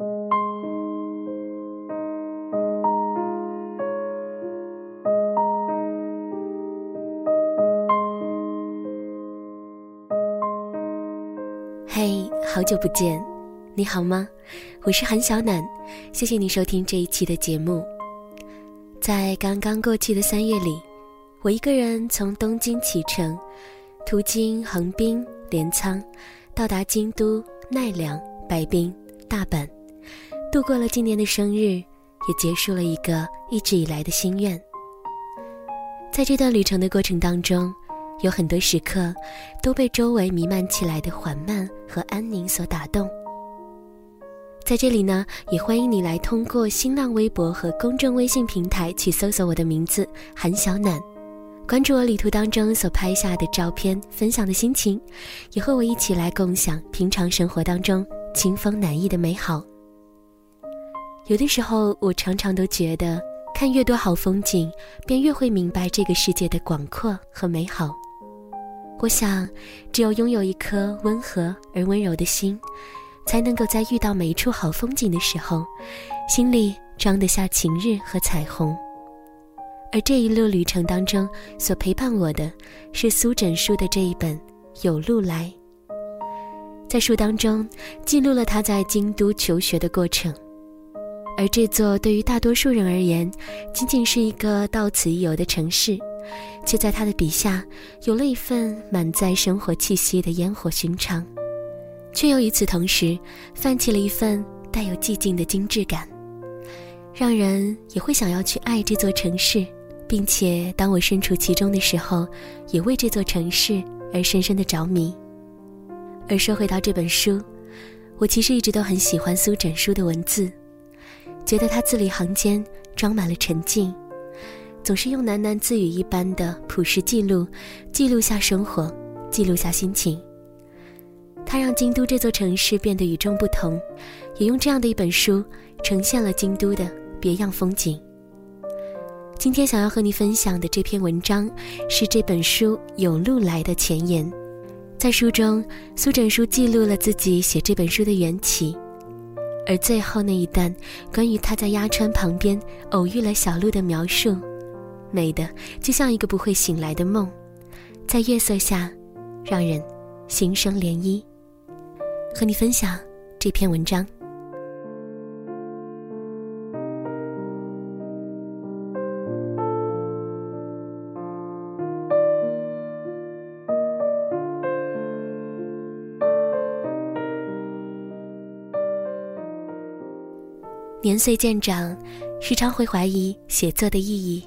嘿，好久不见，你好吗？我是韩小暖，谢谢你收听这一期的节目。在刚刚过去的三月里，我一个人从东京启程，途经横滨、镰仓，到达京都、奈良、白滨、大阪，度过了今年的生日，也结束了一个一直以来的心愿。在这段旅程的过程当中。有很多时刻，都被周围弥漫起来的缓慢和安宁所打动。在这里呢，也欢迎你来通过新浪微博和公众微信平台去搜索我的名字韩小暖，关注我旅途当中所拍下的照片，分享的心情，也和我一起来共享平常生活当中清风暖意的美好。有的时候，我常常都觉得，看越多好风景，便越会明白这个世界的广阔和美好。我想，只有拥有一颗温和而温柔的心，才能够在遇到每一处好风景的时候，心里装得下晴日和彩虹。而这一路旅程当中，所陪伴我的，是苏枕书的这一本《有路来》。在书当中，记录了他在京都求学的过程，而这座对于大多数人而言，仅仅是一个到此一游的城市。却在他的笔下，有了一份满载生活气息的烟火寻常，却又与此同时，泛起了一份带有寂静的精致感，让人也会想要去爱这座城市，并且当我身处其中的时候，也为这座城市而深深的着迷。而说回到这本书，我其实一直都很喜欢苏枕书的文字，觉得他字里行间装满了沉静。总是用喃喃自语一般的朴实记录，记录下生活，记录下心情。他让京都这座城市变得与众不同，也用这样的一本书呈现了京都的别样风景。今天想要和你分享的这篇文章，是这本书《有路来》的前言。在书中，苏枕书记录了自己写这本书的缘起，而最后那一段关于他在鸭川旁边偶遇了小鹿的描述。美的就像一个不会醒来的梦，在月色下，让人心生涟漪。和你分享这篇文章。年岁渐长，时常会怀疑写作的意义。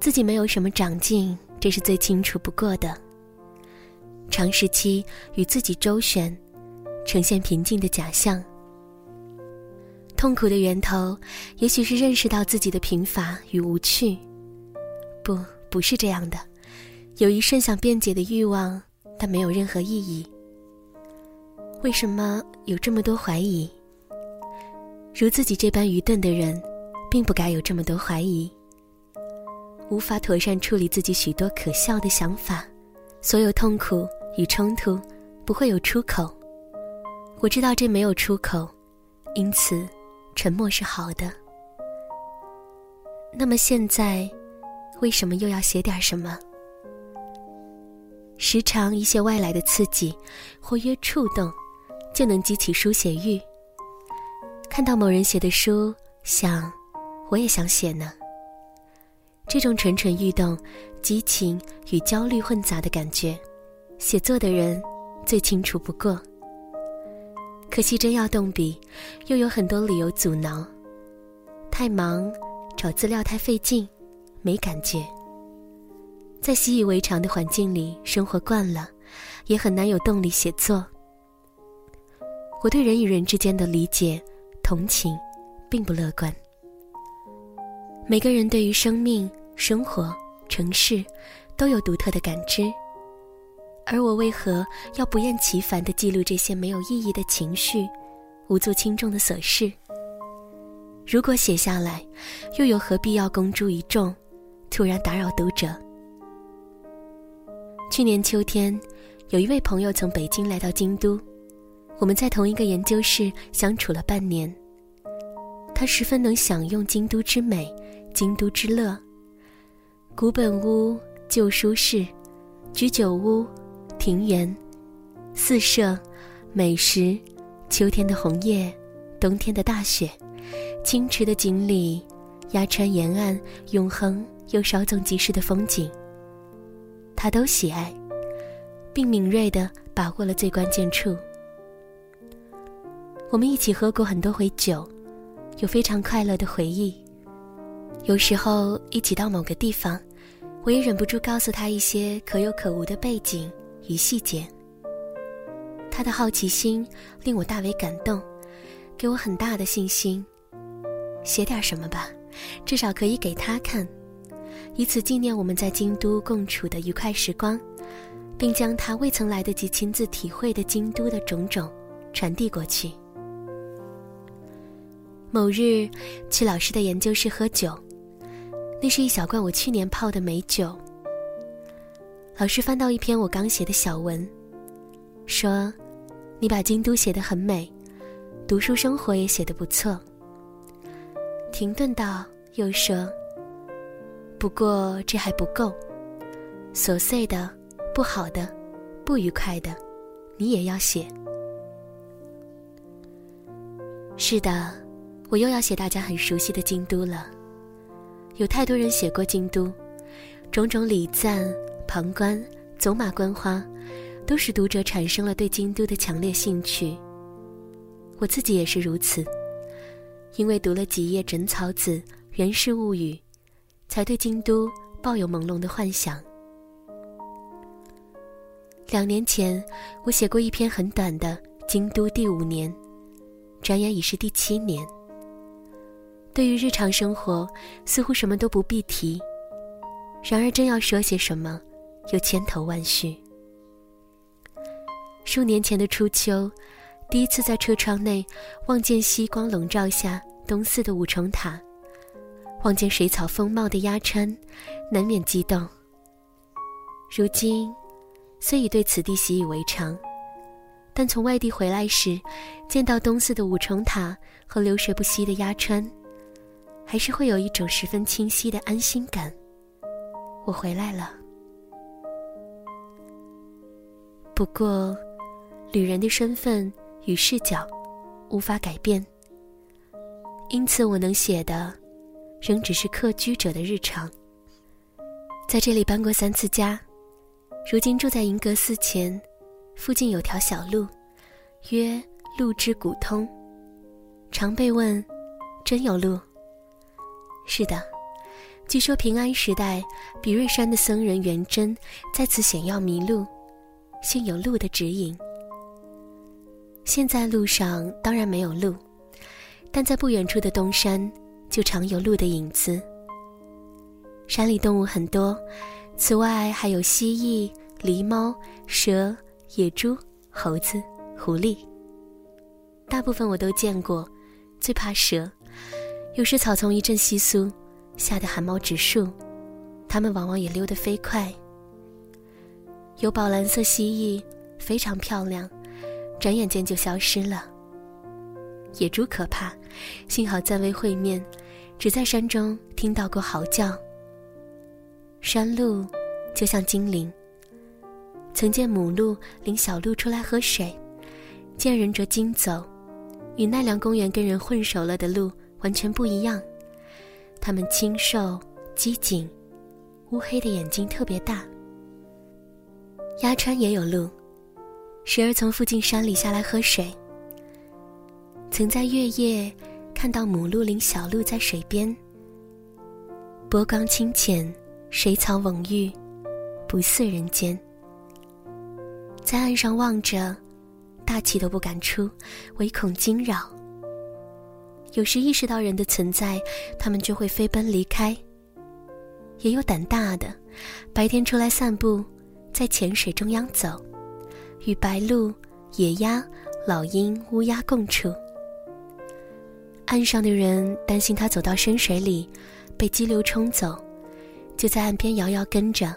自己没有什么长进，这是最清楚不过的。长时期与自己周旋，呈现平静的假象。痛苦的源头，也许是认识到自己的贫乏与无趣。不，不是这样的。有一瞬想辩解的欲望，但没有任何意义。为什么有这么多怀疑？如自己这般愚钝的人，并不该有这么多怀疑。无法妥善处理自己许多可笑的想法，所有痛苦与冲突不会有出口。我知道这没有出口，因此沉默是好的。那么现在，为什么又要写点什么？时常一些外来的刺激或约触动，就能激起书写欲。看到某人写的书，想，我也想写呢。这种蠢蠢欲动、激情与焦虑混杂的感觉，写作的人最清楚不过。可惜真要动笔，又有很多理由阻挠：太忙，找资料太费劲，没感觉。在习以为常的环境里生活惯了，也很难有动力写作。我对人与人之间的理解、同情，并不乐观。每个人对于生命、生活、城市，都有独特的感知，而我为何要不厌其烦地记录这些没有意义的情绪、无足轻重的琐事？如果写下来，又有何必要公诸于众，突然打扰读者？去年秋天，有一位朋友从北京来到京都，我们在同一个研究室相处了半年。他十分能享用京都之美，京都之乐。古本屋、旧书室、居酒屋、庭园、四舍、美食、秋天的红叶、冬天的大雪、清池的锦鲤、鸭川沿岸永恒又稍纵即逝的风景，他都喜爱，并敏锐地把握了最关键处。我们一起喝过很多回酒。有非常快乐的回忆。有时候一起到某个地方，我也忍不住告诉他一些可有可无的背景与细节。他的好奇心令我大为感动，给我很大的信心。写点什么吧，至少可以给他看，以此纪念我们在京都共处的愉快时光，并将他未曾来得及亲自体会的京都的种种传递过去。某日，去老师的研究室喝酒，那是一小罐我去年泡的美酒。老师翻到一篇我刚写的小文，说：“你把京都写得很美，读书生活也写得不错。”停顿道，又说：“不过这还不够，琐碎的、不好的、不愉快的，你也要写。”是的。我又要写大家很熟悉的京都了。有太多人写过京都，种种礼赞、旁观、走马观花，都使读者产生了对京都的强烈兴趣。我自己也是如此，因为读了几页枕草子《源氏物语》，才对京都抱有朦胧的幻想。两年前，我写过一篇很短的《京都第五年》，转眼已是第七年。对于日常生活，似乎什么都不必提；然而真要说些什么，又千头万绪。数年前的初秋，第一次在车窗内望见夕光笼罩下东寺的五重塔，望见水草丰茂的鸭川，难免激动。如今，虽已对此地习以为常，但从外地回来时，见到东寺的五重塔和流水不息的鸭川。还是会有一种十分清晰的安心感。我回来了。不过，旅人的身份与视角无法改变，因此我能写的，仍只是客居者的日常。在这里搬过三次家，如今住在银阁寺前，附近有条小路，曰路之古通，常被问：真有路？是的，据说平安时代，比瑞山的僧人元贞在此险要迷路，幸有鹿的指引。现在路上当然没有鹿，但在不远处的东山，就常有鹿的影子。山里动物很多，此外还有蜥蜴、狸猫、蛇、野猪、猴子、狐狸。大部分我都见过，最怕蛇。有时草丛一阵窸窣，吓得汗毛直竖，它们往往也溜得飞快。有宝蓝色蜥蜴，非常漂亮，转眼间就消失了。野猪可怕，幸好暂未会面，只在山中听到过嚎叫。山鹿就像精灵，曾见母鹿领小鹿出来喝水，见人着惊走，与奈良公园跟人混熟了的鹿。完全不一样，它们清瘦、机警，乌黑的眼睛特别大。鸭川也有鹿，时而从附近山里下来喝水。曾在月夜看到母鹿领小鹿在水边，波光清浅，水草蓊郁，不似人间。在岸上望着，大气都不敢出，唯恐惊扰。有时意识到人的存在，他们就会飞奔离开。也有胆大的，白天出来散步，在浅水中央走，与白鹭、野鸭、老鹰、乌鸦共处。岸上的人担心它走到深水里，被激流冲走，就在岸边遥遥跟着。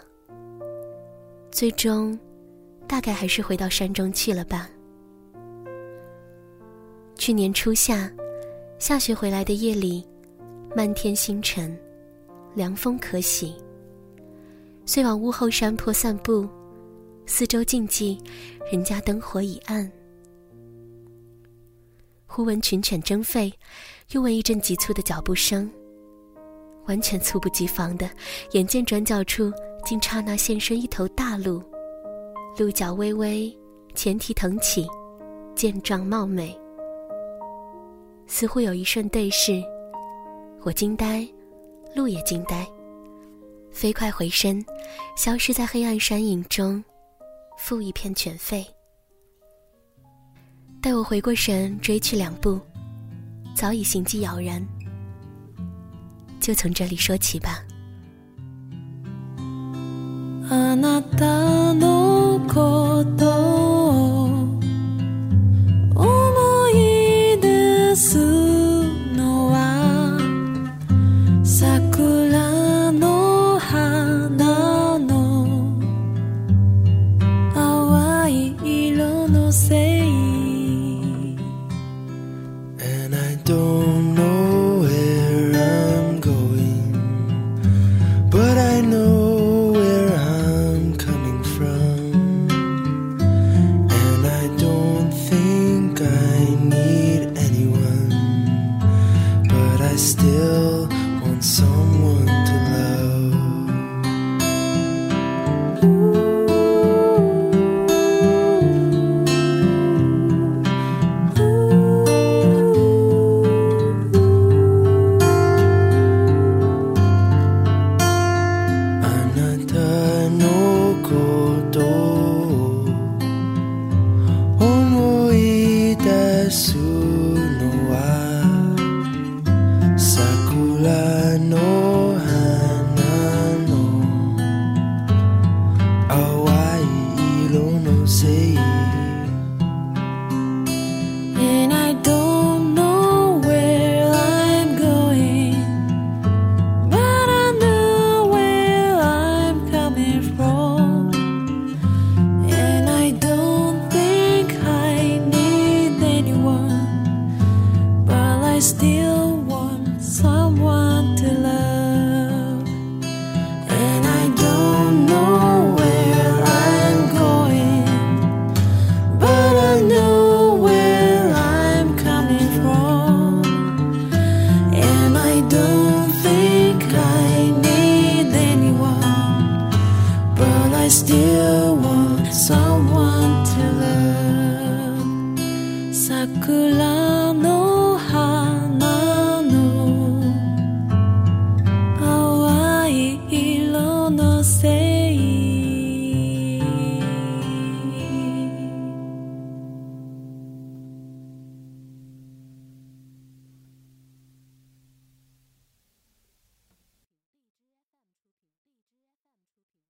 最终，大概还是回到山中去了吧。去年初夏，下雪回来的夜里，漫天星辰，凉风可喜。遂往屋后山坡散步，四周静寂，人家灯火已暗。忽闻群犬争吠，又闻一阵急促的脚步声。完全猝不及防的，眼见转角处竟刹那现身一头大鹿，鹿角微微，前蹄腾起，健壮貌美。似乎有一瞬对视，我惊呆，鹿也惊呆。飞快回身，消失在黑暗山影中，负一片犬吠。待我回过神，追去两步，早已行迹杳然。就从这里说起吧。